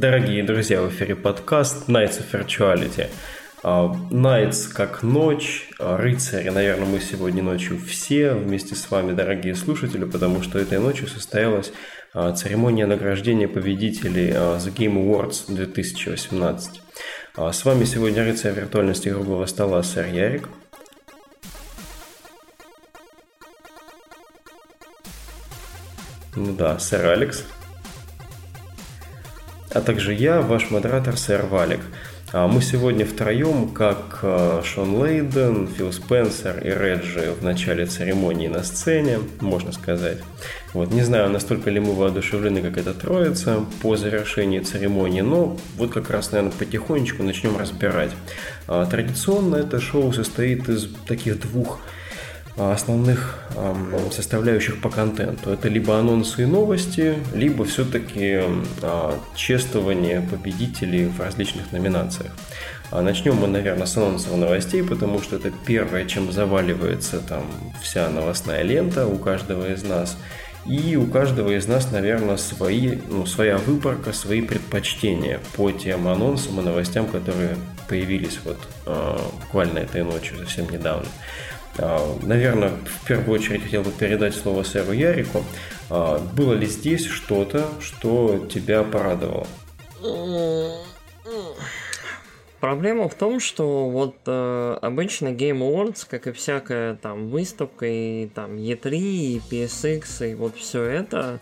Дорогие друзья, в эфире подкаст Nights of Virtuality. А, Nights как ночь, а, рыцари, наверное, мы сегодня ночью все вместе с вами, дорогие слушатели, потому что этой ночью состоялась а, церемония награждения победителей The Game Awards 2018. С вами сегодня рыцарь виртуальности круглого стола сэр Ярик. Ну да, сэр Алекс а также я, ваш модератор, сэр Валик. А мы сегодня втроем, как э, Шон Лейден, Фил Спенсер и Реджи в начале церемонии на сцене, можно сказать. Вот, не знаю, настолько ли мы воодушевлены, как эта троица по завершении церемонии, но вот как раз, наверное, потихонечку начнем разбирать. А, традиционно это шоу состоит из таких двух основных составляющих по контенту. Это либо анонсы и новости, либо все-таки а, чествование победителей в различных номинациях. А начнем мы, наверное, с анонсов новостей, потому что это первое, чем заваливается там вся новостная лента у каждого из нас. И у каждого из нас, наверное, свои, ну, своя выборка, свои предпочтения по тем анонсам и новостям, которые появились вот э, буквально этой ночью, совсем недавно. А, наверное, в первую очередь хотел бы передать слово сэру Ярику. А, было ли здесь что-то, что тебя порадовало? Проблема в том, что вот э, обычно Game Awards, как и всякая там выставка, и там E3, и PSX, и вот все это,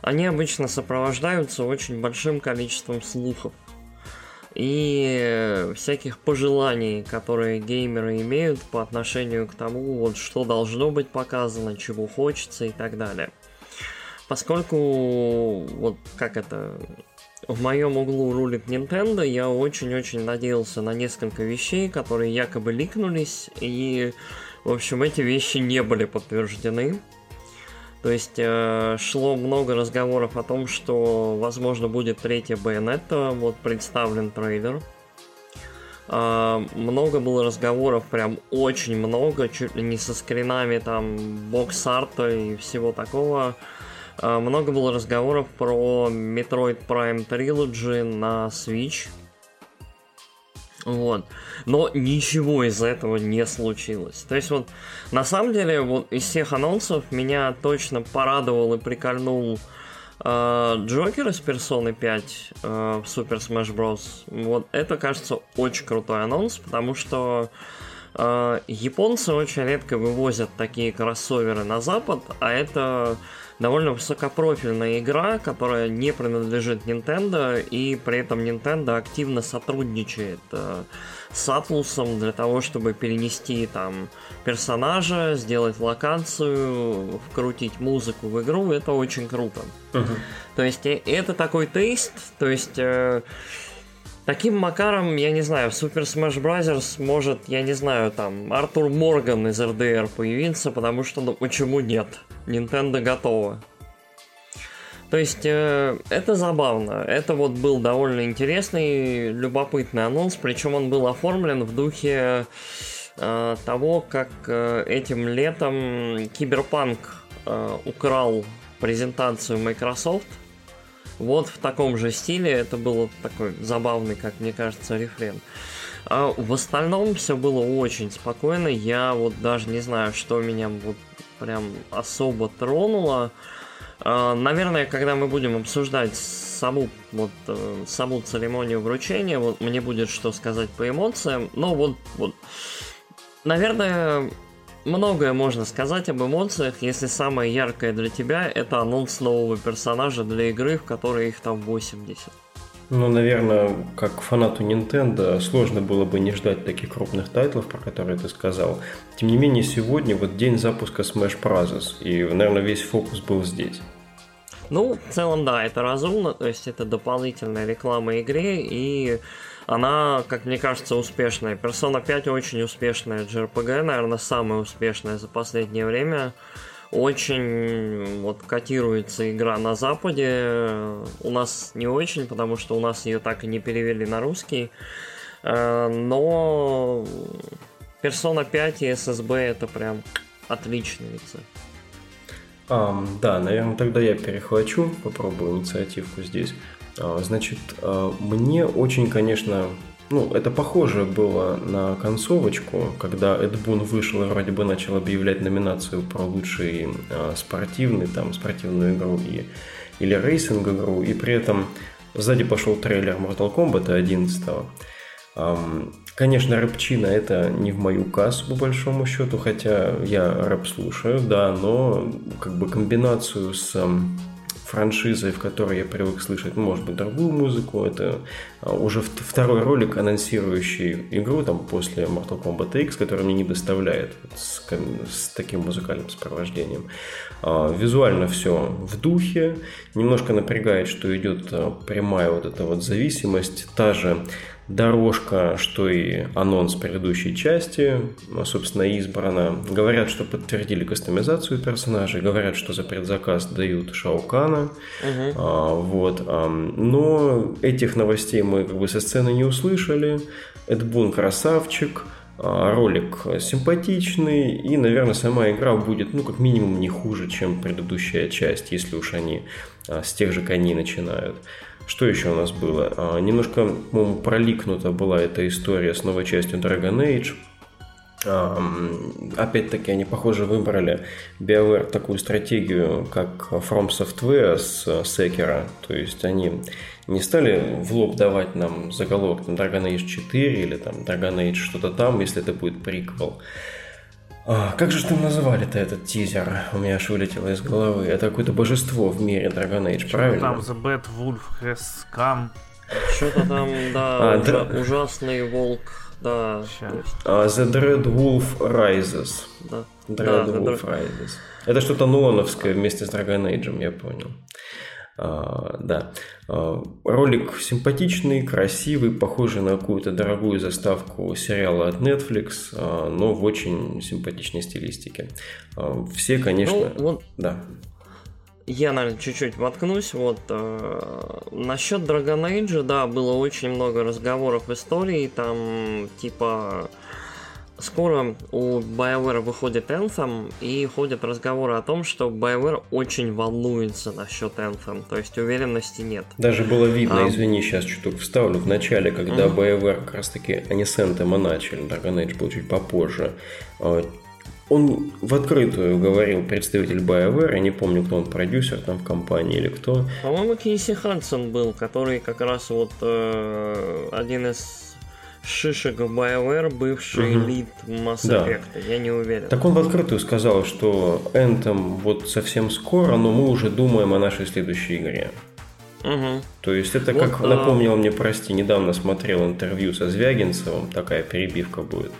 они обычно сопровождаются очень большим количеством слухов и всяких пожеланий, которые геймеры имеют по отношению к тому, вот что должно быть показано, чего хочется и так далее. Поскольку, вот как это, в моем углу рулит Nintendo, я очень-очень надеялся на несколько вещей, которые якобы ликнулись, и, в общем, эти вещи не были подтверждены. То есть э, шло много разговоров о том, что, возможно, будет третья Байонетта, вот представлен трейлер. Э, много было разговоров, прям очень много, чуть ли не со скринами там бокс-арта и всего такого. Э, много было разговоров про Metroid Prime Trilogy на Switch. Вот. Но ничего из этого не случилось. То есть вот на самом деле вот из всех анонсов меня точно порадовал и прикольнул э, Джокер из Персоны 5 э, в Super Smash Bros. Вот это кажется очень крутой анонс, потому что э, японцы очень редко вывозят такие кроссоверы на запад, а это довольно высокопрофильная игра, которая не принадлежит Nintendo, и при этом Nintendo активно сотрудничает э, с Atlus для того, чтобы перенести там персонажа, сделать локацию, вкрутить музыку в игру. Это очень круто. Uh-huh. То есть э, это такой тест, то есть... Э, Таким макаром, я не знаю, в Super Smash Bros. может, я не знаю, там, Артур Морган из RDR появиться, потому что, ну, почему нет? Nintendo готова. То есть, э, это забавно. Это вот был довольно интересный, любопытный анонс, причем он был оформлен в духе э, того, как э, этим летом Киберпанк э, украл презентацию Microsoft – вот в таком же стиле это было такой забавный, как мне кажется, рефрен. А в остальном все было очень спокойно. Я вот даже не знаю, что меня вот прям особо тронуло. А, наверное, когда мы будем обсуждать саму вот э, саму церемонию вручения, вот мне будет что сказать по эмоциям. Но вот вот, наверное, многое можно сказать об эмоциях, если самое яркое для тебя это анонс нового персонажа для игры, в которой их там 80. Ну, наверное, как фанату Nintendo сложно было бы не ждать таких крупных тайтлов, про которые ты сказал. Тем не менее, сегодня вот день запуска Smash Bros. И, наверное, весь фокус был здесь. Ну, в целом, да, это разумно, то есть это дополнительная реклама игре, и она, как мне кажется, успешная. Persona 5 очень успешная JRPG, наверное, самая успешная за последнее время. Очень вот котируется игра на Западе. У нас не очень, потому что у нас ее так и не перевели на русский. Э, но Persona 5 и SSB это прям отличный рецепт. Um, да, наверное, тогда я перехвачу, попробую инициативку здесь. А, значит, а, мне очень, конечно, ну, это похоже было на концовочку, когда Эд Бун вышел и вроде бы начал объявлять номинацию про лучший э, спортивный, там, спортивную игру и, или racing игру, и при этом сзади пошел трейлер Mortal Kombat 11 эм, Конечно, рэпчина это не в мою кассу, по большому счету, хотя я рэп слушаю, да, но как бы комбинацию с франшизой, в которой я привык слышать, ну, может быть, другую музыку. Это а, уже второй ролик, анонсирующий игру там после Mortal Kombat X, который мне не доставляет с, с таким музыкальным сопровождением. А, визуально все в духе, немножко напрягает, что идет а, прямая вот эта вот зависимость, та же дорожка, что и анонс предыдущей части, собственно, избрана. Говорят, что подтвердили кастомизацию персонажей, говорят, что за предзаказ дают Шаукана. Угу. А, вот. А, но этих новостей мы как бы со сцены не услышали. Эдбун красавчик, а, ролик симпатичный, и, наверное, сама игра будет, ну, как минимум, не хуже, чем предыдущая часть, если уж они а, с тех же коней начинают. Что еще у нас было? А, немножко, по-моему, проликнута была эта история с новой частью Dragon Age. А, опять-таки, они, похоже, выбрали BioWare такую стратегию, как From Software с Sekiro. То есть, они не стали в лоб давать нам заголовок там, Dragon Age 4 или там Dragon Age что-то там, если это будет приквел. А, как же там называли-то этот тизер? У меня аж вылетело из головы. Это какое-то божество в мире Dragon Age, правильно? Там The Bad Wolf Has Come. Что-то там, да, а, ужа- да, ужасный волк, да. А, the Dread Wolf Rises. Да. Dread да, Wolf Rises. Это что-то нолановское вместе с Dragon Age, я понял. А, да. А, ролик симпатичный, красивый, похожий на какую-то дорогую заставку сериала от Netflix, а, но в очень симпатичной стилистике. Все, конечно... Ну, вот... Да. Я, наверное, чуть-чуть воткнусь. Вот э, насчет Dragon Age, да, было очень много разговоров в истории, там типа Скоро у BioWare выходит Anthem, и ходят разговоры о том, что BioWare очень волнуется насчет Anthem, то есть уверенности нет. Даже было видно, а... извини, сейчас чуток вставлю, в начале, когда mm-hmm. BioWare как раз таки, они с Anthem начали, Dragon Age был чуть попозже, а, он в открытую говорил представитель BioWare, я не помню, кто он, продюсер там в компании или кто. По-моему, Кейси Хадсон был, который как раз вот э, один из шишек BioWare, бывший угу. лид Mass Effect, да. я не уверен. Так он в открытую сказал, что Anthem вот совсем скоро, но мы уже думаем о нашей следующей игре. Угу. То есть это вот, как а... напомнил мне, прости, недавно смотрел интервью со Звягинцевым, такая перебивка будет.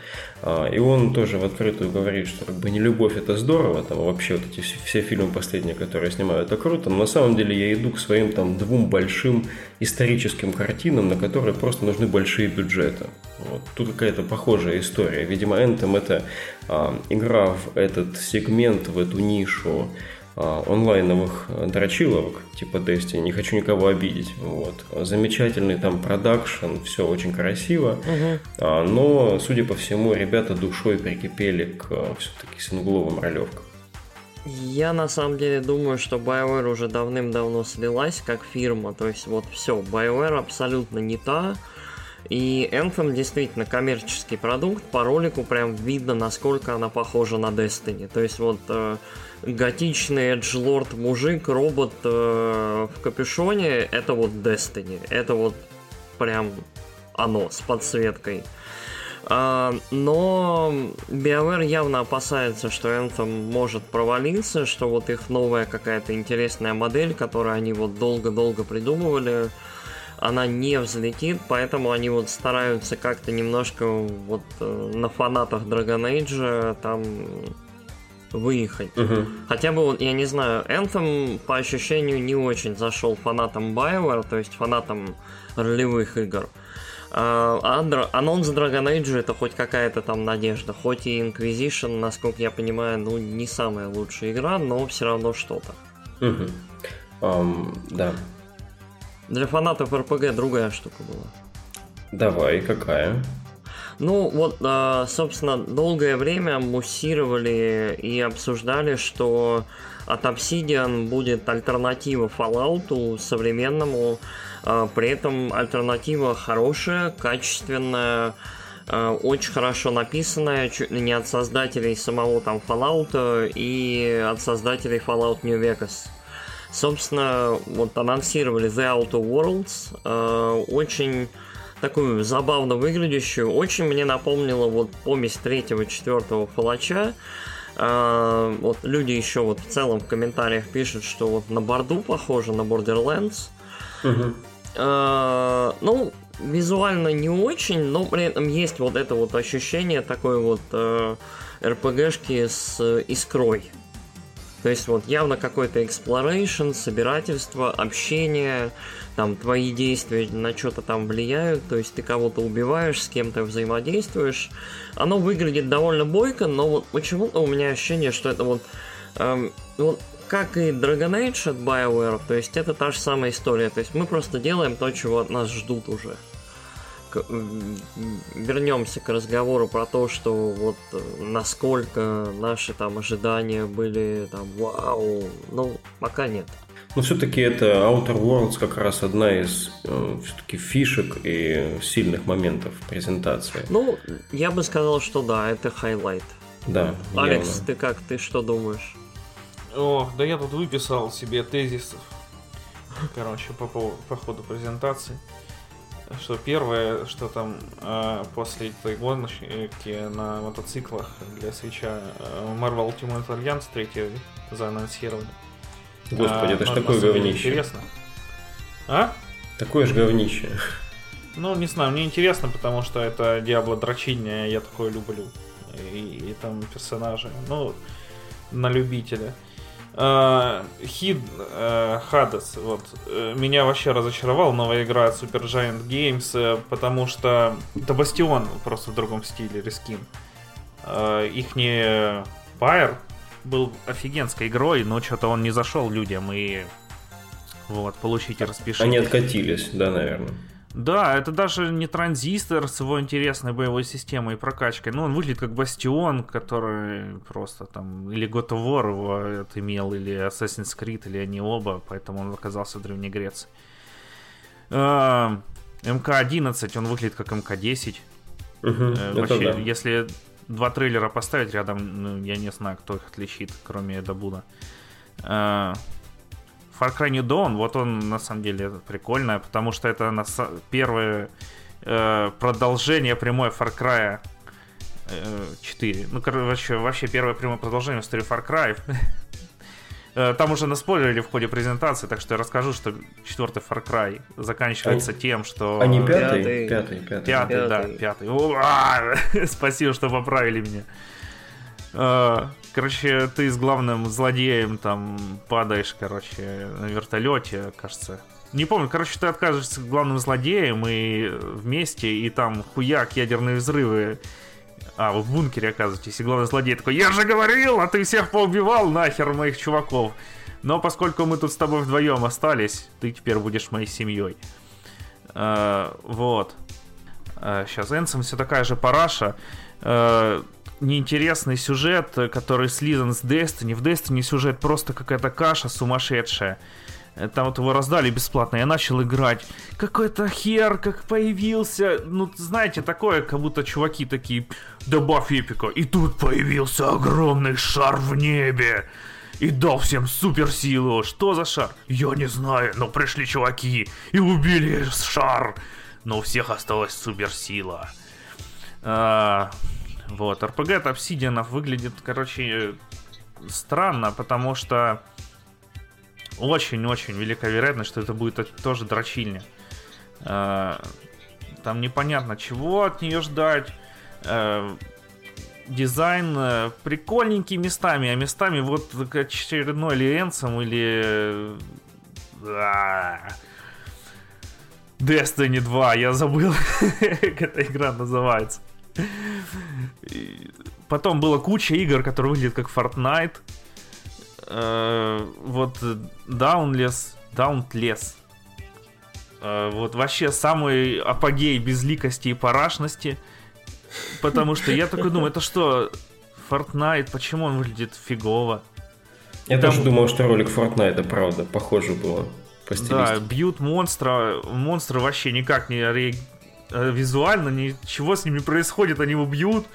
А, и он тоже в открытую говорит, что как бы не любовь это здорово, там вообще вот эти все, все фильмы последние, которые я снимаю, это круто, но на самом деле я иду к своим там двум большим историческим картинам, на которые просто нужны большие бюджеты. Вот. Тут какая-то похожая история. Видимо, Anthem это а, игра в этот сегмент, в эту нишу, онлайновых э, дрочиловок, типа Destiny, не хочу никого обидеть. Вот. Замечательный там продакшн, все очень красиво, угу. но, судя по всему, ребята душой прикипели к э, все-таки сингловым ролевкам. Я на самом деле думаю, что BioWare уже давным-давно слилась как фирма, то есть вот все, BioWare абсолютно не та, и Anthem действительно коммерческий продукт, по ролику прям видно, насколько она похожа на Destiny. То есть вот э, готичный эджлорд мужик, робот э, в капюшоне, это вот Destiny. Это вот прям оно с подсветкой. А, но BioWare явно опасается, что Anthem может провалиться, что вот их новая какая-то интересная модель, которую они вот долго-долго придумывали, она не взлетит, поэтому они вот стараются как-то немножко вот э, на фанатах Dragon Age там выехать. Угу. Хотя бы, вот, я не знаю, Anthem по ощущению не очень зашел фанатам BioWare, то есть фанатам ролевых игр. А, а анонс Dragon Age это хоть какая-то там надежда. Хоть и Inquisition, насколько я понимаю, ну не самая лучшая игра, но все равно что-то. Угу. Um, да. Для фанатов РПГ другая штука была. Давай, какая? Ну, вот, а, собственно, долгое время муссировали и обсуждали, что от Obsidian будет альтернатива Fallout современному, А, при этом альтернатива хорошая, качественная, а, очень хорошо написанная, чуть ли не от создателей самого там Fallout и от создателей Fallout New Vegas. Собственно, вот анонсировали The Outer Worlds, а, очень такую забавно выглядящую, очень мне напомнила вот помесь третьего, четвертого фалача. Вот люди еще вот в целом в комментариях пишут, что вот на борду похоже на Borderlands. Угу. Э, ну, визуально не очень, но при этом есть вот это вот ощущение такой вот э, РПГшки с искрой. То есть вот явно какой-то exploration, собирательство, общение, там твои действия на что-то там влияют, то есть ты кого-то убиваешь, с кем-то взаимодействуешь. Оно выглядит довольно бойко, но вот почему-то у меня ощущение, что это вот, эм, вот как и Dragon Age от BioWare, то есть это та же самая история. То есть мы просто делаем то, чего от нас ждут уже. К- вернемся к разговору про то, что вот э, насколько наши там ожидания были там вау. Ну, пока нет. Но все-таки это Outer Worlds как раз одна из э, все-таки фишек и сильных моментов презентации. Ну, я бы сказал, что да, это highlight. Да. Алекс, явно. ты как, ты что думаешь? О, да я тут выписал себе тезисов. Короче, по, по, по ходу презентации. Что первое, что там э, после этой гоночки на мотоциклах для свеча э, Marvel Ultimate Alliance 3 заанонсировали. Господи, а, это ж такое говнище. Интересно. А? Такое же говнище. Ну, не знаю, мне интересно, потому что это Диабло дрочильня, я такое люблю. И, и там персонажи. Ну, на любителя. Хид uh, Hades, вот, э, меня вообще разочаровал, новая игра от Super Giant Games, э, потому что это Бастион, просто в другом стиле, рискин. Их не Пайер был офигенской игрой, но что-то он не зашел людям, и вот, получите, распишите. Они откатились, да, наверное. Да, это даже не транзистор с его интересной боевой системой и прокачкой. Ну, он выглядит как Бастион, который просто там... Или God of War его отымел, или Assassin's Creed, или они оба, поэтому он оказался в Древней Греции. А, МК-11, он выглядит как МК-10. Угу, Вообще, да. если два трейлера поставить рядом, ну, я не знаю, кто их отличит, кроме Эдабуда. А, Far Cry New Dawn, вот он на самом деле прикольное, потому что это на первое э, продолжение прямой Far Cry э, 4. Ну, короче, вообще первое прямое продолжение в истории Far Cry. Э, там уже наспойлерили в ходе презентации, так что я расскажу, что четвертый Far Cry заканчивается они, тем, что... Они пятый? Пятый, пятый. Пятый, пятый. да, пятый. О, спасибо, что поправили меня. Э, короче, ты с главным злодеем там падаешь, короче, на вертолете, кажется. Не помню, короче, ты отказываешься главным злодеем и вместе, и там хуяк, ядерные взрывы. А, вы в бункере оказываетесь, и главный злодей такой, я же говорил, а ты всех поубивал нахер моих чуваков. Но поскольку мы тут с тобой вдвоем остались, ты теперь будешь моей семьей. Uh, вот. Uh, сейчас, Энсом все такая же параша. Uh, неинтересный сюжет, который слизан с Destiny. В Destiny сюжет просто какая-то каша сумасшедшая. Там вот его раздали бесплатно, я начал играть. Какой-то хер, как появился. Ну, знаете, такое, как будто чуваки такие, добавь эпика. И тут появился огромный шар в небе. И дал всем суперсилу. Что за шар? Я не знаю, но пришли чуваки и убили шар. Но у всех осталась суперсила. А, вот, RPG от Obsidian выглядит, короче, странно, потому что очень-очень велика вероятность, что это будет тоже дрочильня. А, там непонятно, чего от нее ждать. А, дизайн э, прикольненький местами, а местами вот очередной Лиэнсом или... Destiny 2, я забыл, как эта игра называется. Потом было куча игр, которые выглядят как Fortnite. Э, вот Downless, Dauntless. Э, вот вообще самый апогей безликости и парашности. Потому что я такой думаю, это что, Fortnite, почему он выглядит фигово? Я Там... тоже думал, что ролик Fortnite, правда, похоже было. Да, бьют монстра, монстры вообще никак не ре... визуально, ничего с ними происходит, они его бьют.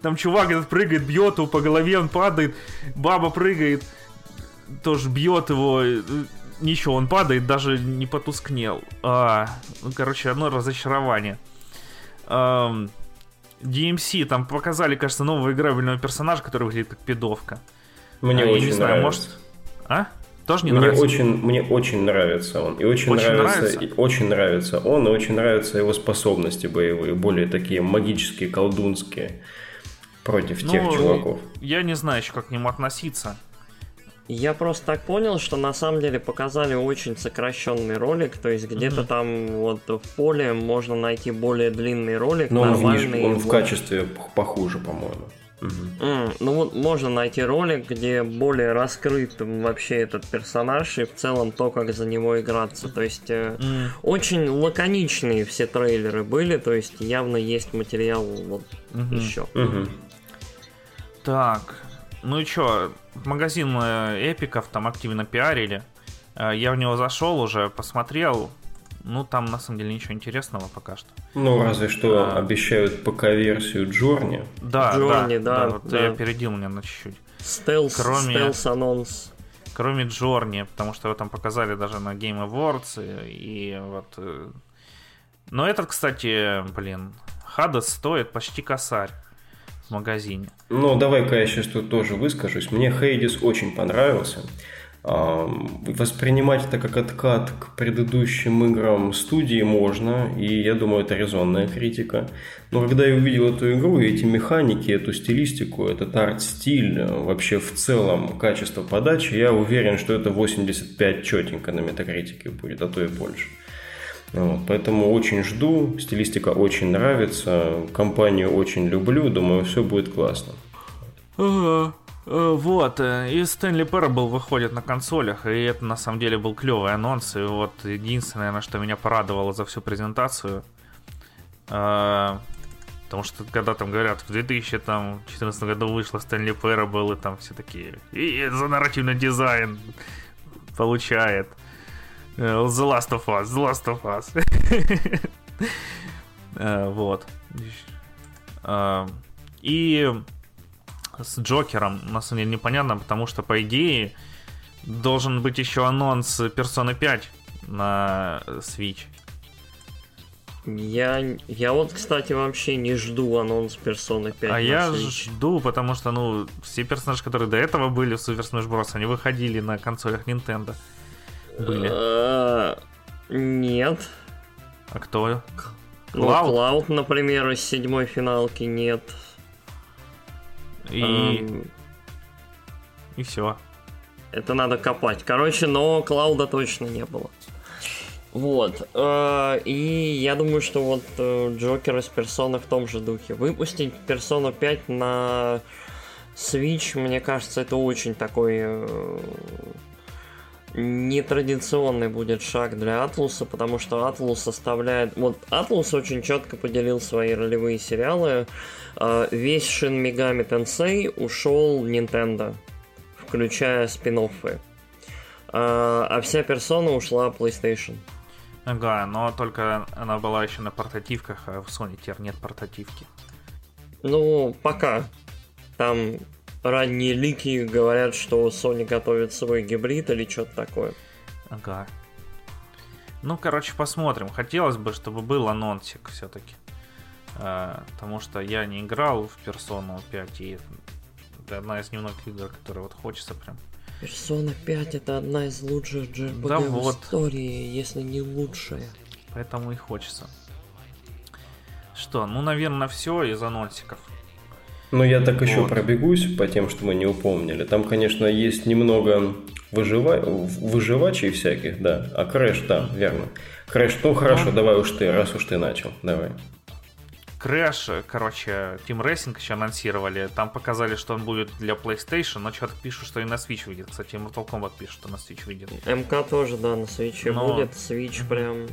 Там чувак этот прыгает, бьет его по голове, он падает, баба прыгает, тоже бьет его, э, ничего, он падает, даже не потускнел. А, ну, короче, одно разочарование. Um, DMC там показали, кажется, нового играбельного персонажа, который выглядит как пидовка. Мне а, очень не знаю, нравится. может... А? Тоже не мне нравится? Очень, мне очень нравится он. И очень, очень нравится, нравится? И очень нравится он, и очень нравятся его способности боевые, более такие магические, колдунские против ну, тех чуваков. Я не знаю еще, как к нему относиться. Я просто так понял, что на самом деле показали очень сокращенный ролик, то есть где-то mm-hmm. там вот в поле можно найти более длинный ролик, Но нормальный. Он, в, он в качестве похуже, по-моему. Угу. Mm, ну вот можно найти ролик, где более раскрыт вообще этот персонаж и в целом то, как за него играться. То есть mm. очень лаконичные все трейлеры были, то есть явно есть материал вот mm-hmm. еще. Mm-hmm. Так, ну и чё, магазин э, эпиков там активно пиарили. Э, я в него зашел уже, посмотрел. Ну, там на самом деле ничего интересного пока что. Ну, разве что а... обещают ПК-версию Джорни. Да, Джорни, да, да, да, вот да. я опередил меня на чуть-чуть. Стелс, Кроме... стелс анонс. Кроме Джорни, потому что его там показали даже на Game Awards. И, и вот... Э, но этот, кстати, блин, Хадас стоит почти косарь в магазине. Ну, давай-ка я сейчас тут тоже выскажусь. Мне Хейдис очень понравился. Воспринимать это как откат к предыдущим играм студии можно, и я думаю, это резонная критика. Но когда я увидел эту игру, эти механики, эту стилистику, этот арт-стиль, вообще в целом качество подачи, я уверен, что это 85 четенько на метакритике будет, а то и больше. Вот, поэтому очень жду, стилистика очень нравится, компанию очень люблю, думаю, все будет классно. Ага. Э, вот, э, и Стэнли Parable выходит на консолях, и это на самом деле был клевый анонс, и вот единственное, наверное, что меня порадовало за всю презентацию, э, потому что когда там говорят, в 2014 году вышла Стэнли Parable, и там все такие, и за нарративный дизайн получает. The Last of Us, The Last of Us. Вот. И с Джокером, на самом деле, непонятно, потому что, по идее, должен быть еще анонс Persona 5 на Switch. Я, я вот, кстати, вообще не жду анонс Persona 5 А я Switch. жду, потому что, ну, все персонажи, которые до этого были в Super Smash Bros., они выходили на консолях Nintendo. Были. А, нет. А кто? Ну, Клауд, например, из седьмой финалки нет. И... Um, и все. Это надо копать. Короче, но Клауда точно не было. Вот. Э, и я думаю, что вот э, Джокер из Персона в том же духе. Выпустить Персону 5 на Switch, мне кажется, это очень такой э, нетрадиционный будет шаг для Атлуса, потому что Атлус составляет... Вот Атлус очень четко поделил свои ролевые сериалы весь Shin Megami Tensei ушел Nintendo, включая спин -оффы. А, а вся персона ушла PlayStation. Ага, но только она была еще на портативках, а в Sony теперь нет портативки. Ну, пока. Там ранние лики говорят, что Sony готовит свой гибрид или что-то такое. Ага. Ну, короче, посмотрим. Хотелось бы, чтобы был анонсик все-таки. А, потому что я не играл в Persona 5, и это одна из немногих игр, которые вот хочется прям. Persona 5 это одна из лучших JRPG да в вот. истории, если не лучшая. Поэтому и хочется. Что, ну, наверное, все из анонсиков. Ну, я так вот. еще пробегусь по тем, что мы не упомнили. Там, конечно, есть немного выжива... выживачей всяких, да. А Crash, да, верно. Crash, ну хорошо, ну. давай уж ты, раз уж ты начал, давай. Crash, короче, Team Racing еще анонсировали. Там показали, что он будет для PlayStation, но что-то пишут, что и на Switch выйдет. Кстати, Mortal Kombat пишет, что на Switch выйдет. MK тоже, да, на Switch но... будет. Switch прям...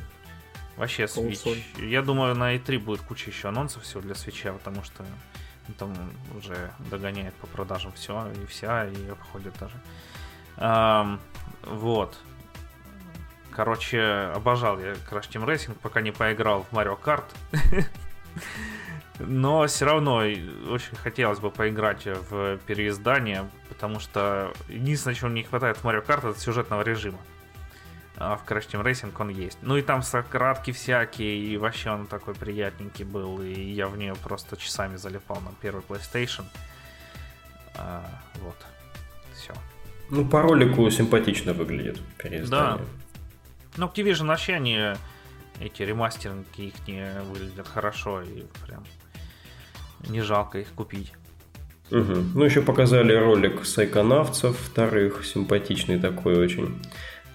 Вообще Switch. Я думаю, на E3 будет куча еще анонсов всего для Switch, потому что там уже догоняет по продажам все и вся, и обходит даже. Um, вот. короче, обожал я Crash Team Racing, пока не поиграл в Mario Kart. Но все равно очень хотелось бы поиграть в переиздание, потому что единственное, чего мне не хватает в Mario Kart, это сюжетного режима. А в Crash Team Racing он есть. Ну и там сократки всякие, и вообще он такой приятненький был, и я в нее просто часами залипал на первый PlayStation. А, вот. Все. Ну, по ролику симпатично выглядит переиздание. Да. Ну, Activision вообще они эти ремастеринги их не выглядят хорошо и прям не жалко их купить. Угу. Ну, еще показали ролик сайконавцев вторых, симпатичный такой очень.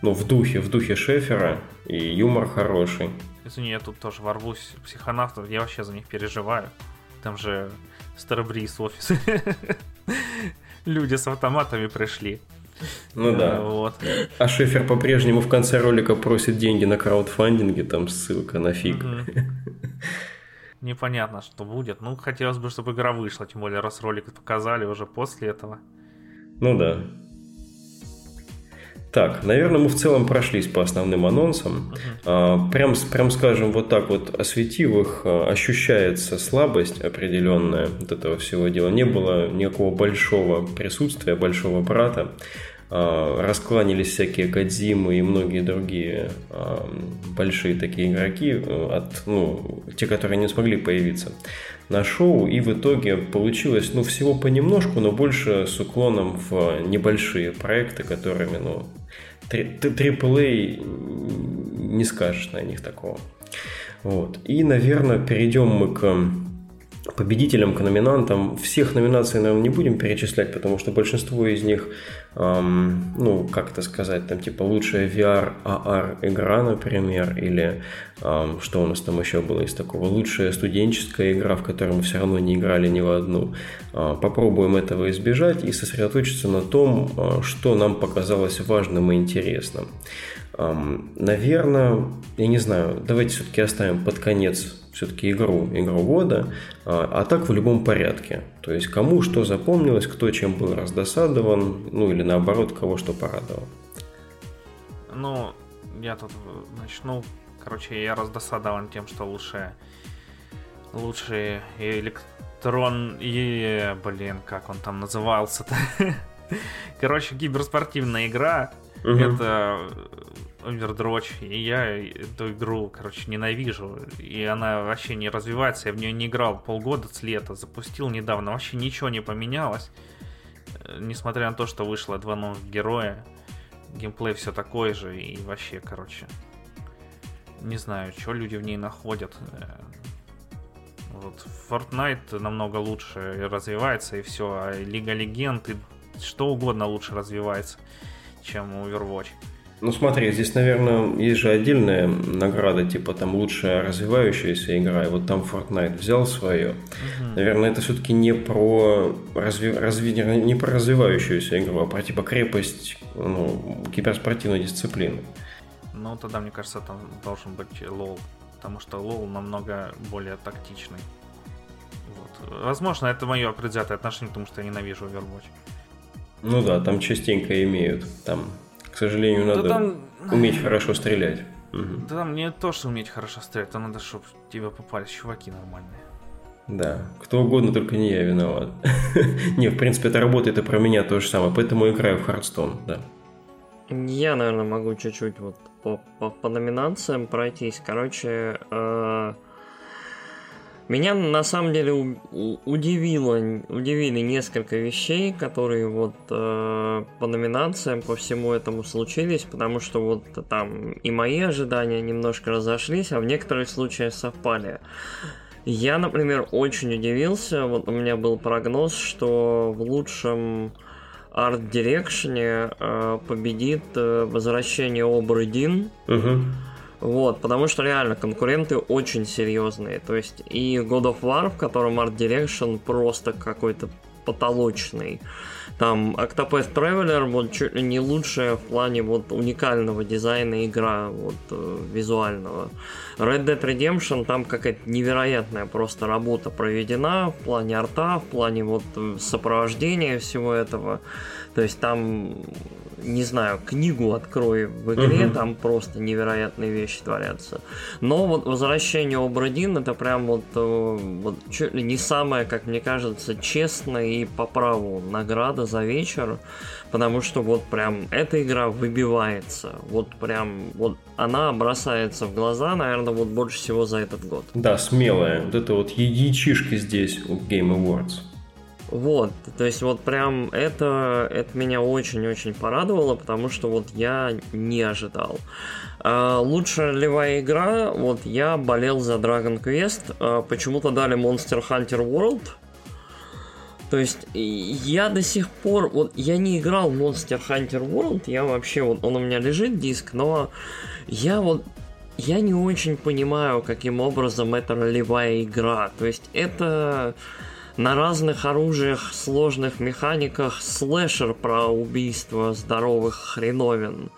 Ну, в духе, в духе Шефера, и юмор хороший. Извини, я тут тоже ворвусь психонавтов, я вообще за них переживаю. Там же Старбриз офис. Люди с автоматами пришли. Ну да. Вот. А Шефер по-прежнему в конце ролика просит деньги на краудфандинге, там ссылка на фиг. Непонятно, что будет. Ну, хотелось бы, чтобы игра вышла, тем более, раз ролик показали уже после этого. Ну да. Так, наверное, мы в целом прошлись по основным анонсам. Uh-huh. Прям, прям скажем, вот так вот осветив их, а, ощущается слабость определенная от этого всего дела. Не было никакого большого присутствия, большого брата. А, раскланялись всякие Кадзимы и многие другие большие такие игроки, от, ну, те, которые не смогли появиться на шоу, и в итоге получилось, ну, всего понемножку, но больше с уклоном в небольшие проекты, которыми, ну, AAA не скажешь на них такого. Вот. И, наверное, перейдем мы к победителям, к номинантам. Всех номинаций, наверное, не будем перечислять, потому что большинство из них, эм, ну, как это сказать, там типа лучшая VR, AR игра, например, или эм, что у нас там еще было из такого, лучшая студенческая игра, в которой мы все равно не играли ни в одну. Э, попробуем этого избежать и сосредоточиться на том, э, что нам показалось важным и интересным. Эм, наверное, я не знаю, давайте все-таки оставим под конец все-таки игру, игру года, а, а так в любом порядке. То есть кому что запомнилось, кто чем был раздосадован, ну или наоборот, кого что порадовал. Ну, я тут начну. Короче, я раздосадован тем, что лучше лучший электрон и, блин, как он там назывался-то? Короче, киберспортивная игра. Угу. Это Overwatch, и я эту игру, короче, ненавижу, и она вообще не развивается, я в нее не играл полгода с лета, запустил недавно, вообще ничего не поменялось, э, несмотря на то, что вышло два новых героя, геймплей все такой же, и вообще, короче, не знаю, что люди в ней находят. Э, вот Fortnite намного лучше развивается, и все, а Лига Легенд и что угодно лучше развивается, чем Overwatch. Ну смотри, здесь, наверное, есть же отдельная награда, типа там лучшая развивающаяся игра, и вот там Fortnite взял свое. Угу. Наверное, это все-таки не про разви... Разви... не про развивающуюся игру, а про типа крепость ну, киберспортивной дисциплины. Ну, тогда, мне кажется, там должен быть лол, потому что лол намного более тактичный. Вот. Возможно, это мое предвзятое отношение, потому что я ненавижу Overwatch. Ну да, там частенько имеют. Там к сожалению, надо да там... уметь хорошо стрелять. Угу. Да там не то, что уметь хорошо стрелять, то надо, чтобы тебе попались чуваки нормальные. Да, кто угодно, только не я виноват. не, в принципе, это работает и про меня то же самое, поэтому играю в Хардстон, да. Я, наверное, могу чуть-чуть вот по, по, по номинациям пройтись. Короче, э, меня на самом деле удивило, удивили несколько вещей, которые вот э, по номинациям, по всему этому случились, потому что вот там и мои ожидания немножко разошлись, а в некоторых случаях совпали. Я, например, очень удивился, вот у меня был прогноз, что в лучшем арт-дирекшене э, победит э, возвращение Обры Дин. Угу. Вот, потому что реально конкуренты очень серьезные. То есть и God of War, в котором Art Direction просто какой-то потолочный. Там Octopath Traveler вот чуть ли не лучшая в плане вот уникального дизайна игра вот э, визуального. Red Dead Redemption там какая-то невероятная просто работа проведена в плане арта, в плане вот сопровождения всего этого. То есть там не знаю, книгу открой в игре, угу. там просто невероятные вещи творятся. Но вот возвращение Обрадин это прям вот, э, вот чуть ли не самая, как мне кажется, честная и по праву награда за вечер, потому что вот прям эта игра выбивается, вот прям вот она бросается в глаза, наверное, вот больше всего за этот год. Да, смелая. Вот это вот яичишка здесь у Game Awards. Вот, то есть вот прям это, это меня очень-очень порадовало, потому что вот я не ожидал. А, лучшая ролевая игра, вот я болел за Dragon Quest, а, почему-то дали Monster Hunter World, то есть я до сих пор, вот я не играл в Monster Hunter World, я вообще, вот он у меня лежит диск, но я вот я не очень понимаю, каким образом это ролевая игра. То есть это на разных оружиях, сложных механиках слэшер про убийство здоровых хреновин.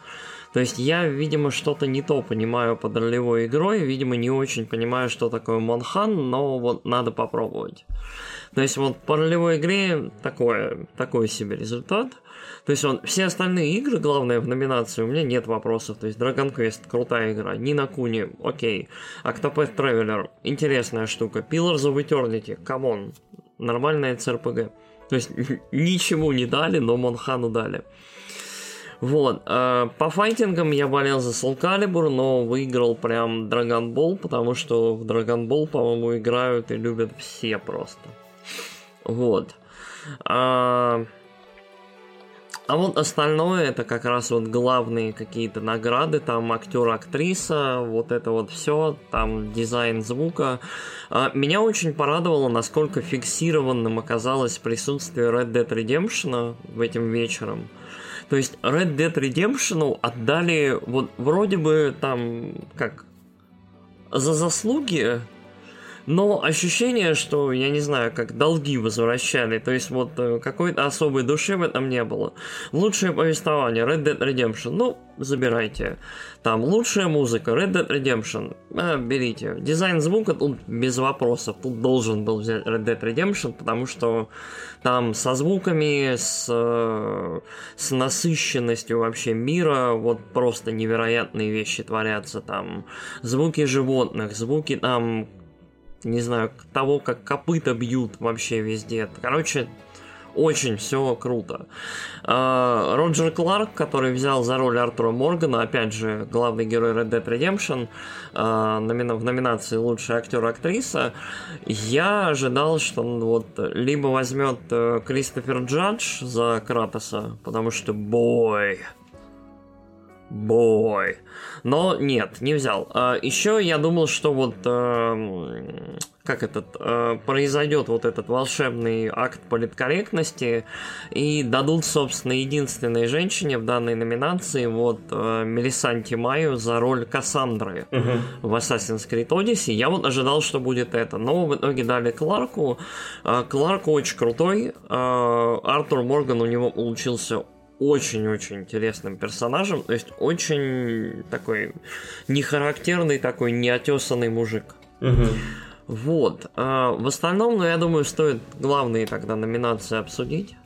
То есть я, видимо, что-то не то понимаю под ролевой игрой, видимо, не очень понимаю, что такое Монхан, но вот надо попробовать. То есть вот по ролевой игре такое, такой себе результат. То есть он, все остальные игры, главное, в номинации у меня нет вопросов. То есть Dragon Quest, крутая игра. Нина Куни, окей. Octopath Traveler, интересная штука. Pillars of Eternity, come on, нормальная CRPG. То есть ничего не дали, но Монхану дали. Вот. Э, по файтингам я болел за Soul Calibur, но выиграл прям Dragon Ball, потому что в Dragon Ball, по-моему, играют и любят все просто. Вот. А, а вот остальное это как раз вот главные какие-то награды, там актер, актриса, вот это вот все, там дизайн звука. А, меня очень порадовало, насколько фиксированным оказалось присутствие Red Dead Redemption в этим вечером. То есть Red Dead Redemption отдали вот вроде бы там как за заслуги но ощущение, что, я не знаю, как долги возвращали, то есть вот э, какой-то особой души в этом не было. Лучшее повествование Red Dead Redemption, ну, забирайте. Там лучшая музыка Red Dead Redemption, а, берите. Дизайн звука тут без вопросов, тут должен был взять Red Dead Redemption, потому что там со звуками, с, э, с насыщенностью вообще мира, вот просто невероятные вещи творятся там. Звуки животных, звуки там не знаю, того, как копыта бьют вообще везде. Короче, очень все круто. А, Роджер Кларк, который взял за роль Артура Моргана, опять же, главный герой Red Dead Redemption, а, в номинации лучшая актер-актриса, я ожидал, что он вот либо возьмет э, Кристофер Джадж за Кратоса, потому что бой, бой. Но нет, не взял. А, еще я думал, что вот э, как этот э, произойдет вот этот волшебный акт политкорректности и дадут, собственно, единственной женщине в данной номинации вот э, Мелисанте Майю за роль Кассандры uh-huh. в Assassin's Creed Odyssey. Я вот ожидал, что будет это, но в итоге дали Кларку. Э, Кларк очень крутой. Э, Артур Морган у него получился очень-очень интересным персонажем, то есть очень такой нехарактерный, такой неотесанный мужик. Угу. Вот. А в остальном, ну, я думаю, стоит главные тогда номинации обсудить.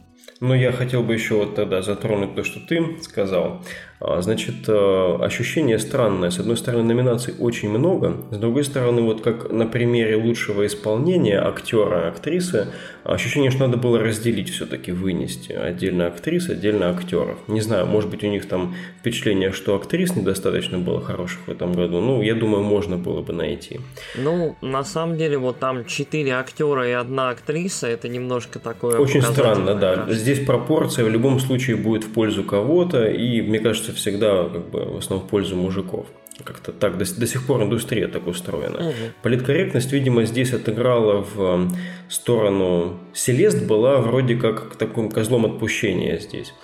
Ну, я хотел бы еще вот тогда затронуть то, что ты сказал. А, значит, э, ощущение странное. С одной стороны, номинаций очень много. С другой стороны, вот как на примере лучшего исполнения актера, актрисы, ощущение, что надо было разделить все-таки, вынести. Отдельно актрис, отдельно актеров. Не знаю, может быть, у них там впечатление, что актрис недостаточно было хороших в этом году. Ну, я думаю, можно было бы найти. Ну, на самом деле, вот там четыре актера и одна актриса, это немножко такое... Очень странно, да. Здесь пропорция в любом случае будет в пользу кого-то, и, мне кажется, кажется, всегда как бы в основном в пользу мужиков. Как-то так до, до сих пор индустрия так устроена. Угу. Политкорректность, видимо, здесь отыграла в сторону Селест была вроде как таким козлом отпущения здесь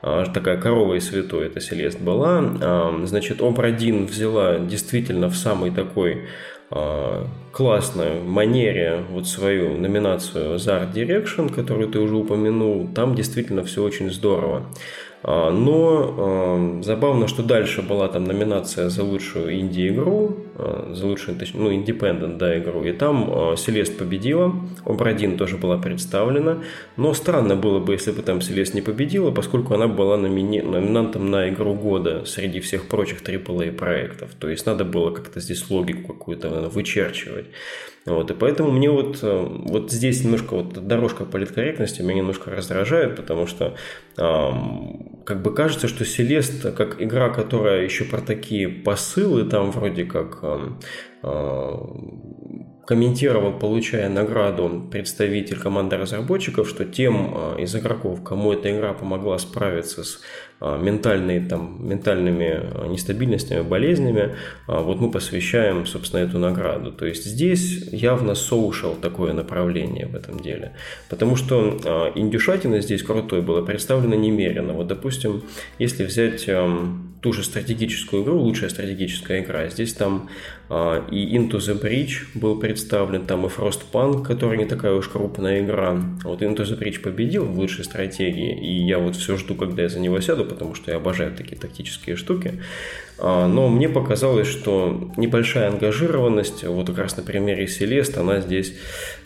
а, такая корова и святой эта Селест была. А, значит, Обрадин взяла действительно в самой такой а, классной манере вот свою номинацию за Art Direction, которую ты уже упомянул. Там действительно все очень здорово. А, но забавно, что дальше была там номинация за лучшую инди-игру, за лучшую, ну, independent, да, игру, и там Селест победила, Обрадин тоже была представлена, но странно было бы, если бы там Селест не победила, поскольку она была номини... номинантом на игру года среди всех прочих AAA проектов, то есть надо было как-то здесь логику какую-то вычерчивать. Вот, и поэтому мне вот, э, вот здесь немножко вот дорожка политкорректности меня немножко раздражает, потому что эм, как бы кажется, что Селест как игра, которая еще про такие посылы, там вроде как э, комментировал, получая награду представитель команды разработчиков, что тем э, из игроков, кому эта игра помогла справиться с а, ментальные, там, ментальными а, нестабильностями, болезнями, а, вот мы посвящаем, собственно, эту награду. То есть здесь явно соушал такое направление в этом деле. Потому что индюшатина здесь крутой было представлено немерено. Вот, допустим, если взять ту же стратегическую игру, лучшая стратегическая игра, здесь там и Into the Bridge был представлен, там и Frostpunk, который не такая уж крупная игра. Вот Into the Bridge победил в лучшей стратегии, и я вот все жду, когда я за него сяду, потому что я обожаю такие тактические штуки. А, но мне показалось, что небольшая ангажированность, вот как раз на примере Селест, она здесь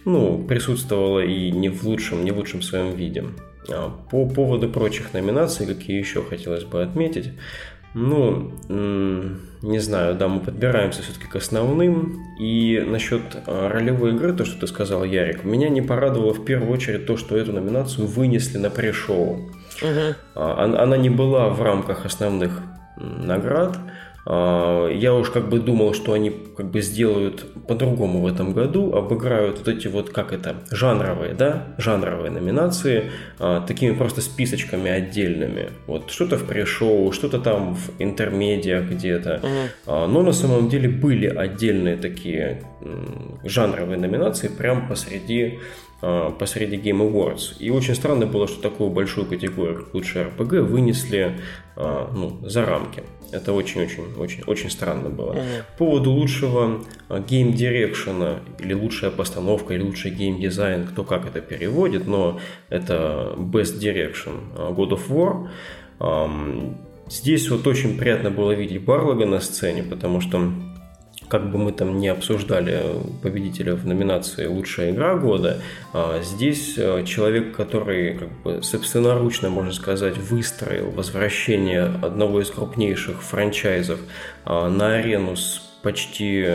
ну, присутствовала и не в лучшем, не в лучшем своем виде. А, по поводу прочих номинаций, какие еще хотелось бы отметить, ну, не знаю, да, мы подбираемся все-таки к основным. И насчет а, ролевой игры, то, что ты сказал, Ярик, меня не порадовало в первую очередь то, что эту номинацию вынесли на пришоу. Угу. Она не была в рамках основных наград. А, я уж как бы думал, что они как бы сделают по-другому в этом году, обыграют вот эти вот, как это, жанровые, да, жанровые номинации, а, такими просто списочками отдельными. Вот что-то в pre-show, что-то там в интермедиах где-то. Uh-huh. Но на самом деле были отдельные такие жанровые номинации прямо посреди посреди Game Awards. И очень странно было, что такую большую категорию, как лучший RPG, вынесли ну, за рамки. Это очень-очень-очень очень странно было. Mm-hmm. По поводу лучшего game direction а, или лучшая постановка, или лучший гейм-дизайн, кто как это переводит, но это Best Direction God of War. Здесь вот очень приятно было видеть Барлога на сцене, потому что как бы мы там не обсуждали победителя в номинации «Лучшая игра года», а здесь э, человек, который как бы собственноручно, можно сказать, выстроил возвращение одного из крупнейших франчайзов а, на арену с почти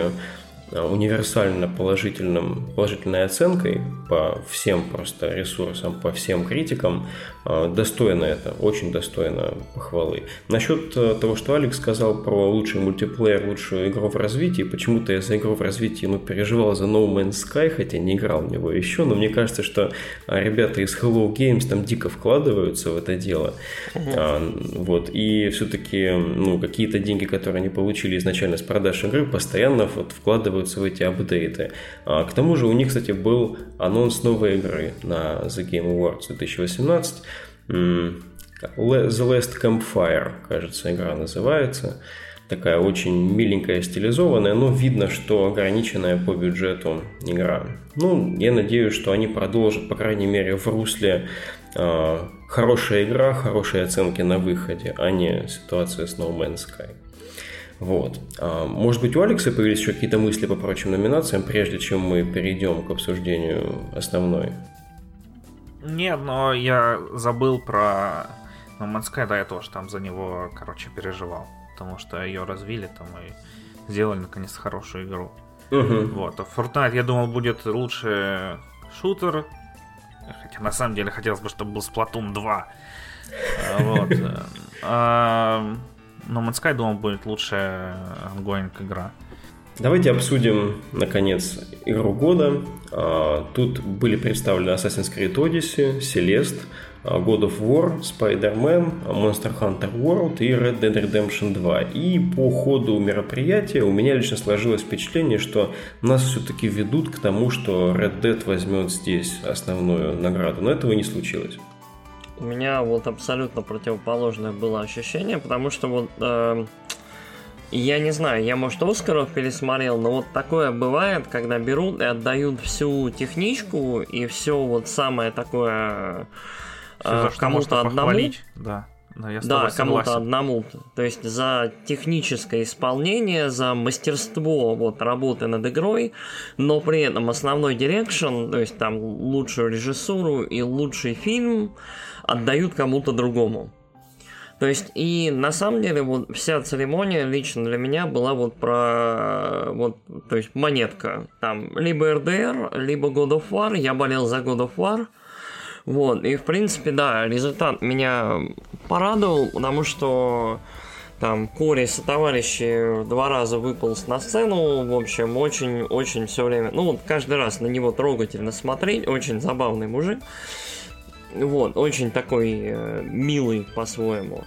универсально положительным, положительной оценкой по всем просто ресурсам, по всем критикам, э, достойно это, очень достойно похвалы. Насчет э, того, что Алекс сказал про лучший мультиплеер, лучшую игру в развитии, почему-то я за игру в развитии ну, переживал за No Man's Sky, хотя не играл в него еще, но мне кажется, что ребята из Hello Games там дико вкладываются в это дело. Uh-huh. Вот, и все-таки ну, какие-то деньги, которые они получили изначально с продаж игры, постоянно вот вкладывают вкладываются в эти апдейты. А, к тому же у них, кстати, был анонс новой игры на The Game Awards 2018. The Last Campfire, кажется, игра называется. Такая очень миленькая, стилизованная, но видно, что ограниченная по бюджету игра. Ну, я надеюсь, что они продолжат, по крайней мере, в русле э, хорошая игра, хорошие оценки на выходе, а не ситуация с No Man's Sky. Вот. А, может быть, у Алекса появились еще какие-то мысли по прочим номинациям, прежде чем мы перейдем к обсуждению основной? Нет, но я забыл про No Man's Sky, да, я тоже там за него, короче, переживал. Потому что ее развили там и сделали, наконец, хорошую игру. Угу. Вот. А Fortnite, я думал, будет лучше шутер. Хотя, на самом деле, хотелось бы, чтобы был Splatoon 2. Вот. Но Man's Sky, думал, будет лучшая ongoing игра. Давайте обсудим, наконец, игру года. А, тут были представлены Assassin's Creed Odyssey, Celeste, а, God of War, Spider-Man, Monster Hunter World и Red Dead Redemption 2. И по ходу мероприятия у меня лично сложилось впечатление, что нас все-таки ведут к тому, что Red Dead возьмет здесь основную награду. Но этого не случилось. У меня вот абсолютно противоположное было ощущение, потому что вот э, я не знаю, я может Оскаров пересмотрел, но вот такое бывает, когда берут и отдают всю техничку и все вот самое такое э, кому-то одному. Да. Но я да, кому-то одному. То есть за техническое исполнение, за мастерство вот, работы над игрой, но при этом основной direction, то есть там лучшую режиссуру и лучший фильм отдают кому-то другому. То есть, и на самом деле, вот вся церемония лично для меня была вот про, вот, то есть, монетка. Там, либо РДР, либо God of War. Я болел за God of War. Вот, и в принципе, да, результат меня порадовал, потому что там Кори со товарищи два раза выполз на сцену, в общем, очень-очень все время, ну вот каждый раз на него трогательно смотреть, очень забавный мужик. Вот, очень такой э, милый по-своему.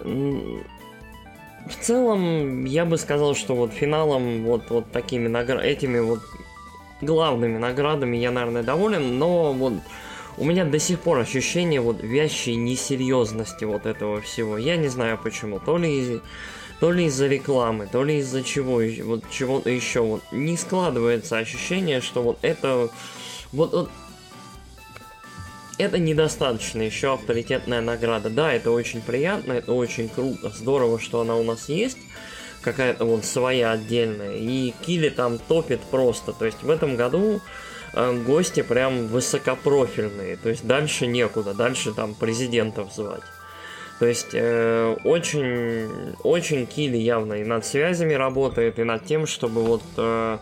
В целом, я бы сказал, что вот финалом вот, вот такими наград... этими вот главными наградами я, наверное, доволен, но вот у меня до сих пор ощущение вот вящей несерьезности вот этого всего. Я не знаю почему. То ли из то ли из-за рекламы, то ли из-за чего, вот чего-то еще. Вот не складывается ощущение, что вот это вот, вот это недостаточно еще авторитетная награда. Да, это очень приятно, это очень круто, здорово, что она у нас есть какая-то вот своя отдельная. И Кили там топит просто. То есть в этом году э, гости прям высокопрофильные. То есть дальше некуда, дальше там президентов звать. То есть э, очень, очень Кили явно и над связями работает, и над тем, чтобы вот э,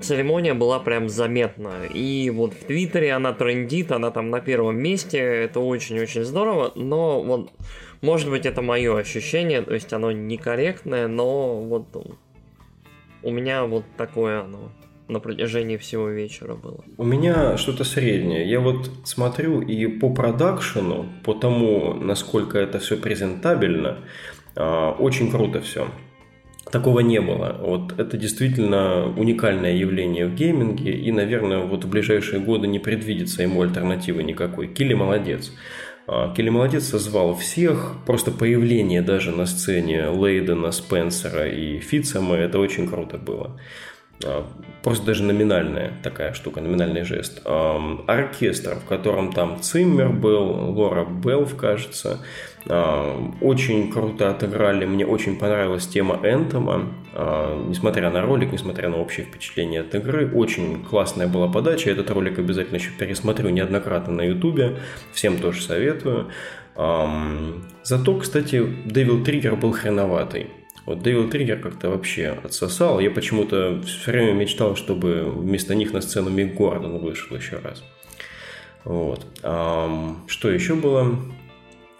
церемония была прям заметна. И вот в Твиттере она трендит, она там на первом месте, это очень-очень здорово, но вот, может быть, это мое ощущение, то есть оно некорректное, но вот у меня вот такое оно на протяжении всего вечера было. У меня что-то среднее. Я вот смотрю и по продакшену, по тому, насколько это все презентабельно, а, очень круто все. Такого не было. Вот это действительно уникальное явление в гейминге, и, наверное, вот в ближайшие годы не предвидится ему альтернативы никакой. Килли молодец. А, Келли молодец созвал всех, просто появление даже на сцене Лейдена, Спенсера и Фитцема, это очень круто было. А, просто даже номинальная такая штука, номинальный жест. Оркестр, в котором там Циммер был, Лора Белф, кажется, очень круто отыграли, мне очень понравилась тема Энтома, несмотря на ролик, несмотря на общее впечатление от игры, очень классная была подача, этот ролик обязательно еще пересмотрю неоднократно на ютубе, всем тоже советую. Зато, кстати, Devil Trigger был хреноватый. Вот Дэвил Триггер как-то вообще отсосал. Я почему-то все время мечтал, чтобы вместо них на сцену Мик Гордон вышел еще раз. Вот. Что еще было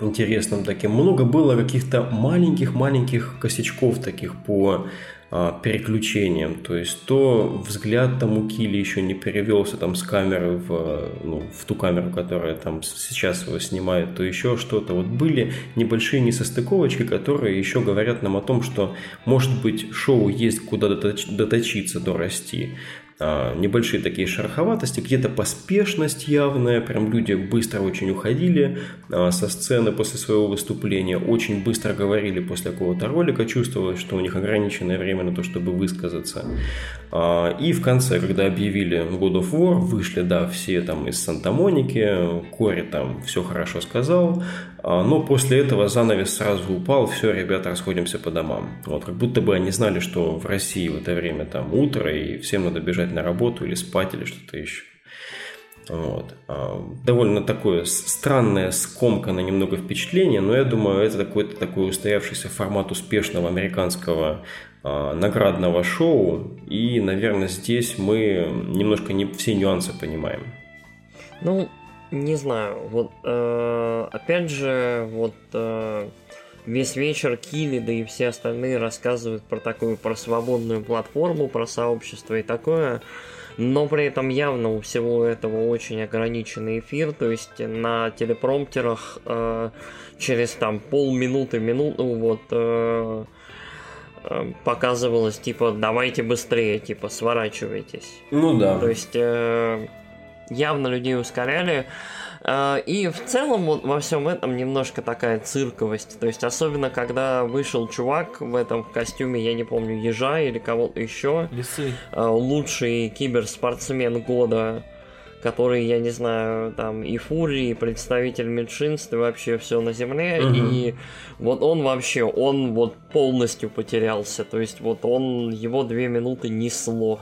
интересным таким? Много было каких-то маленьких-маленьких косячков таких по а, переключением. То есть то взгляд там у Кили еще не перевелся там с камеры в, ну, в ту камеру, которая там сейчас его снимает, то еще что-то. Вот были небольшие несостыковочки, которые еще говорят нам о том, что может быть шоу есть куда доточиться, дорасти. А, небольшие такие шероховатости, где-то поспешность явная, прям люди быстро очень уходили а, со сцены после своего выступления, очень быстро говорили после какого-то ролика, чувствовалось, что у них ограниченное время на то, чтобы высказаться. А, и в конце, когда объявили God of War, вышли, да, все там из Санта-Моники, Кори там все хорошо сказал, а, но после этого занавес сразу упал, все, ребята, расходимся по домам. Вот, как будто бы они знали, что в России в это время там утро, и всем надо бежать на работу или спать, или что-то еще. Вот. А, довольно такое странное, скомканное немного впечатление, но я думаю, это какой-то такой устоявшийся формат успешного американского наградного шоу, и, наверное, здесь мы немножко не все нюансы понимаем. Ну, не знаю, вот э, опять же, вот э, весь вечер Кили, да и все остальные рассказывают про такую, про свободную платформу, про сообщество и такое, но при этом явно у всего этого очень ограниченный эфир, то есть на телепромптерах э, через там полминуты, минуту вот э показывалось типа давайте быстрее, типа сворачивайтесь. Ну да. То есть э, явно людей ускоряли. А, и в целом вот во всем этом немножко такая цирковость. То есть особенно когда вышел чувак в этом костюме, я не помню, ежа или кого-то еще. Лисы. А, лучший киберспортсмен года который, я не знаю, там и Фури, и представитель меньшинств, и вообще все на земле, угу. и вот он вообще, он вот полностью потерялся, то есть вот он, его две минуты несло.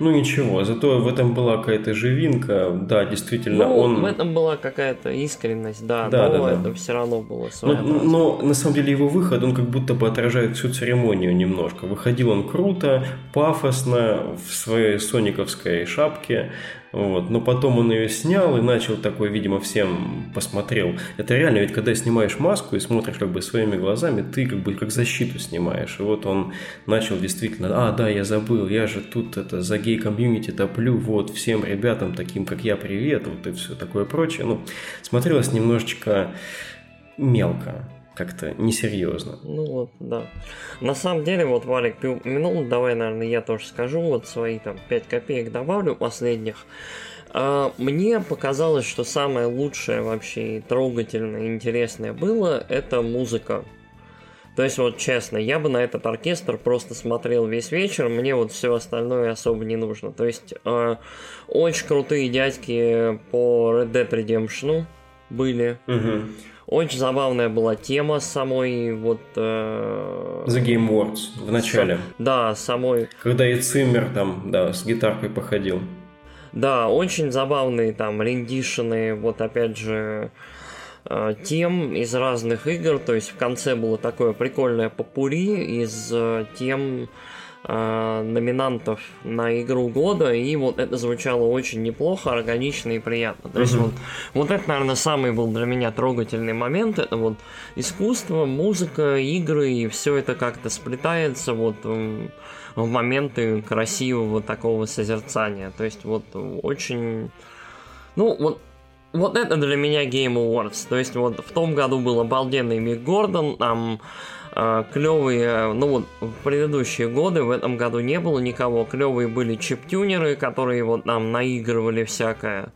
Ну ничего, зато в этом была какая-то живинка, да, действительно, ну, он... в этом была какая-то искренность, да, да но да, да. это все равно было но, но на самом деле его выход, он как будто бы отражает всю церемонию немножко. Выходил он круто, пафосно, в своей сониковской шапке, вот. Но потом он ее снял и начал такой, видимо, всем посмотрел. Это реально, ведь когда снимаешь маску и смотришь как бы своими глазами, ты как бы как защиту снимаешь. И вот он начал действительно, а, да, я забыл, я же тут это за гей-комьюнити топлю, вот, всем ребятам таким, как я, привет, вот и все такое прочее. Ну, смотрелось немножечко мелко как-то несерьезно. Ну вот, да. На самом деле, вот Валик ты упомянул, давай, наверное, я тоже скажу, вот свои там 5 копеек добавлю последних. А, мне показалось, что самое лучшее вообще и трогательное, и интересное было, это музыка. То есть, вот честно, я бы на этот оркестр просто смотрел весь вечер, мне вот все остальное особо не нужно. То есть, э, очень крутые дядьки по Red Dead Redemption были. Угу. Очень забавная была тема самой вот... Э... The Game Awards в начале. Да, самой... Когда и Циммер там, да, с гитаркой походил. Да, очень забавные там рендишены, вот опять же, э, тем из разных игр. То есть в конце было такое прикольное попури из э, тем номинантов на игру года, и вот это звучало очень неплохо, органично и приятно. То есть вот, вот это, наверное, самый был для меня трогательный момент. Это вот искусство, музыка, игры, и все это как-то сплетается вот в моменты красивого такого созерцания. То есть вот очень... Ну, вот вот это для меня Game Awards. То есть вот в том году был обалденный Мик Гордон, там э, клевые, ну вот в предыдущие годы, в этом году не было никого, клевые были чиптюнеры, которые вот нам наигрывали всякое.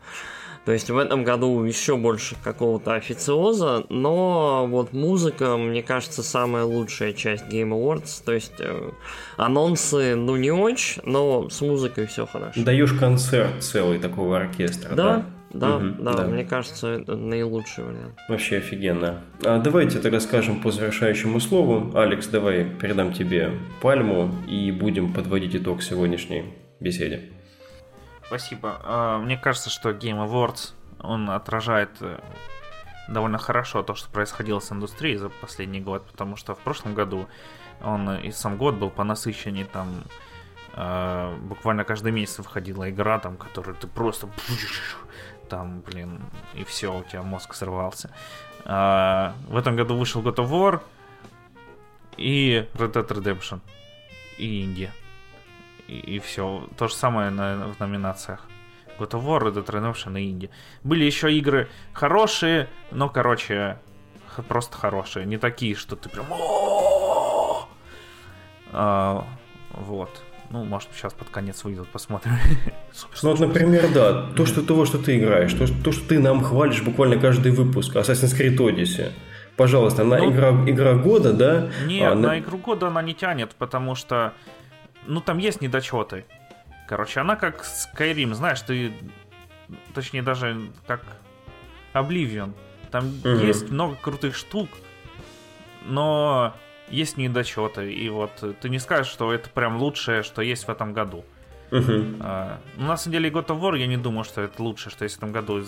То есть в этом году еще больше какого-то официоза, но вот музыка, мне кажется, самая лучшая часть Game Awards. То есть э, анонсы, ну не очень, но с музыкой все хорошо. Даешь концерт целый такого оркестра, да? Да, да, угу, да, да, мне кажется, это наилучший вариант. Вообще офигенно. А давайте тогда скажем по завершающему слову. Алекс, давай передам тебе пальму и будем подводить итог сегодняшней беседе. Спасибо. А, мне кажется, что Game Awards, он отражает э, довольно хорошо то, что происходило с индустрией за последний год, потому что в прошлом году он и сам год был по насыщенней, там э, буквально каждый месяц выходила игра, там, которую ты просто там, блин, и все, у тебя мозг взорвался. А, в этом году вышел God of War и Red Dead Redemption и Индия. И, и все. То же самое на, в номинациях. God of War, Red Dead Redemption и Индия. Были еще игры хорошие, но, короче, просто хорошие. Не такие, что ты прям... А, вот. Ну, может, сейчас под конец выйдет, посмотрим. Ну, вот, например, да, то, что того, что ты играешь, то, то, что ты нам хвалишь буквально каждый выпуск, Assassin's Creed Odyssey. Пожалуйста, на ну, игра, игра года, да? Нет, а, на... на игру года она не тянет, потому что, ну, там есть недочеты. Короче, она как Skyrim, знаешь, ты, точнее, даже как Oblivion. Там угу. есть много крутых штук, но есть недочеты. И вот ты не скажешь, что это прям лучшее, что есть в этом году. Uh-huh. На самом деле, God of War я не думаю, что это лучшее, что есть в этом году.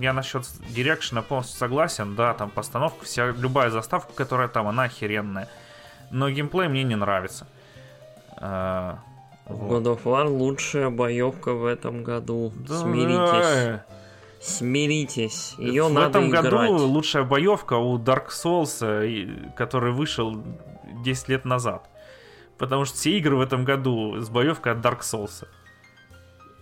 Я насчет дирекшена полностью согласен. Да, там постановка, вся, любая заставка, которая там, она охеренная. Но геймплей мне не нравится. А, вот. God of War лучшая боевка в этом году. Да, Смиритесь. Смиритесь, ее в надо этом играть. году лучшая боевка у Dark Souls, э, который вышел 10 лет назад. Потому что все игры в этом году с боевкой от Dark Souls.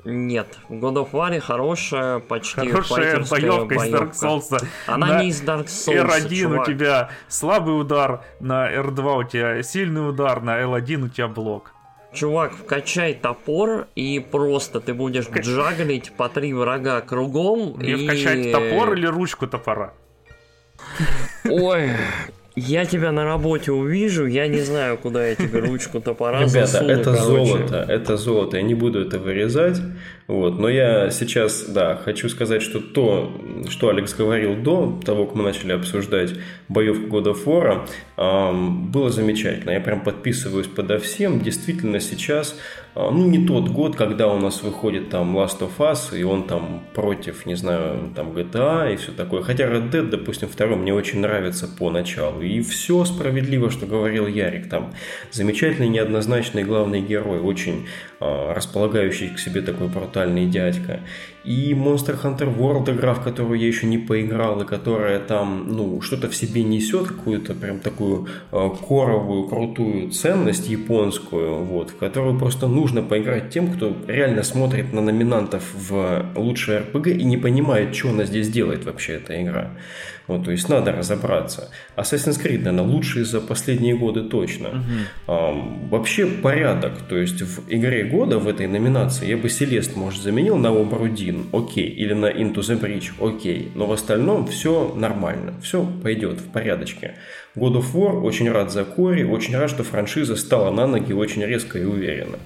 Нет, в God of War хорошая, почти Хорошая боевка, из Dark Souls. Она на не из Dark Souls, R1 чувак. у тебя слабый удар, на R2 у тебя сильный удар, на L1 у тебя блок. Чувак, вкачай топор, и просто ты будешь джаглить по три врага кругом. Мне и... вкачать топор или ручку топора? Ой, я тебя на работе увижу, я не знаю, куда я тебе ручку топора Ребята, засуну, это короче. золото, это золото, я не буду это вырезать, вот, но я сейчас, да, хочу сказать, что то, что Алекс говорил до того, как мы начали обсуждать боевку года фора, было замечательно, я прям подписываюсь подо всем, действительно сейчас, а, ну, не тот год, когда у нас выходит там Last of Us, и он там против, не знаю, там GTA и все такое, хотя Red Dead, допустим, второй мне очень нравится по началу, и все справедливо, что говорил Ярик. Там замечательный, неоднозначный главный герой, очень располагающий к себе такой брутальный дядька. И Monster Hunter World игра, в которую я еще не поиграл, и которая там, ну, что-то в себе несет, какую-то прям такую э, коровую, крутую ценность японскую, вот, в которую просто нужно поиграть тем, кто реально смотрит на номинантов в лучшее РПГ и не понимает, что она здесь делает вообще, эта игра. Вот, то есть надо разобраться. Assassin's Creed, наверное, лучший за последние годы точно. Угу. А, вообще порядок. То есть в игре года в этой номинации я бы Селест, может, заменил на Обрудин, окей, или на Into the Bridge, окей. Но в остальном все нормально. Все пойдет в порядочке. God of War очень рад за Кори, очень рад, что франшиза стала на ноги очень резко и уверенно.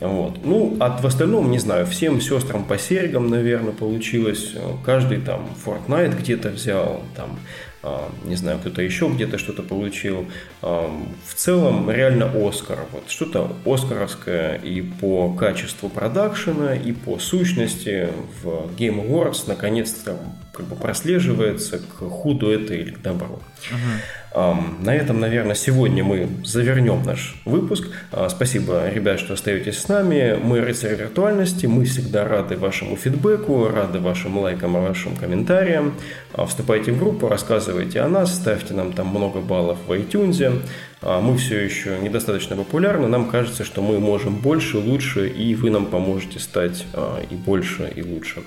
Вот. Ну, а в остальном, не знаю, всем сестрам по серьгам, наверное, получилось. Каждый там Fortnite где-то взял, там, а, не знаю, кто-то еще где-то что-то получил. А, в целом, реально Оскар. Вот что-то оскаровское и по качеству продакшена, и по сущности в Game Awards наконец-то как бы прослеживается к худу это или к добру. Uh-huh. На этом, наверное, сегодня мы завернем наш выпуск. А, спасибо, ребят, что остаетесь с нами. Мы рыцари виртуальности. Мы всегда рады вашему фидбэку, рады вашим лайкам и вашим комментариям. А, вступайте в группу, рассказывайте о нас, ставьте нам там много баллов в iTunes. А, мы все еще недостаточно популярны. Нам кажется, что мы можем больше, лучше, и вы нам поможете стать и больше, и лучше.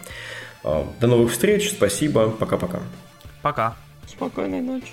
До новых встреч. Спасибо. Пока-пока. Пока. Спокойной ночи.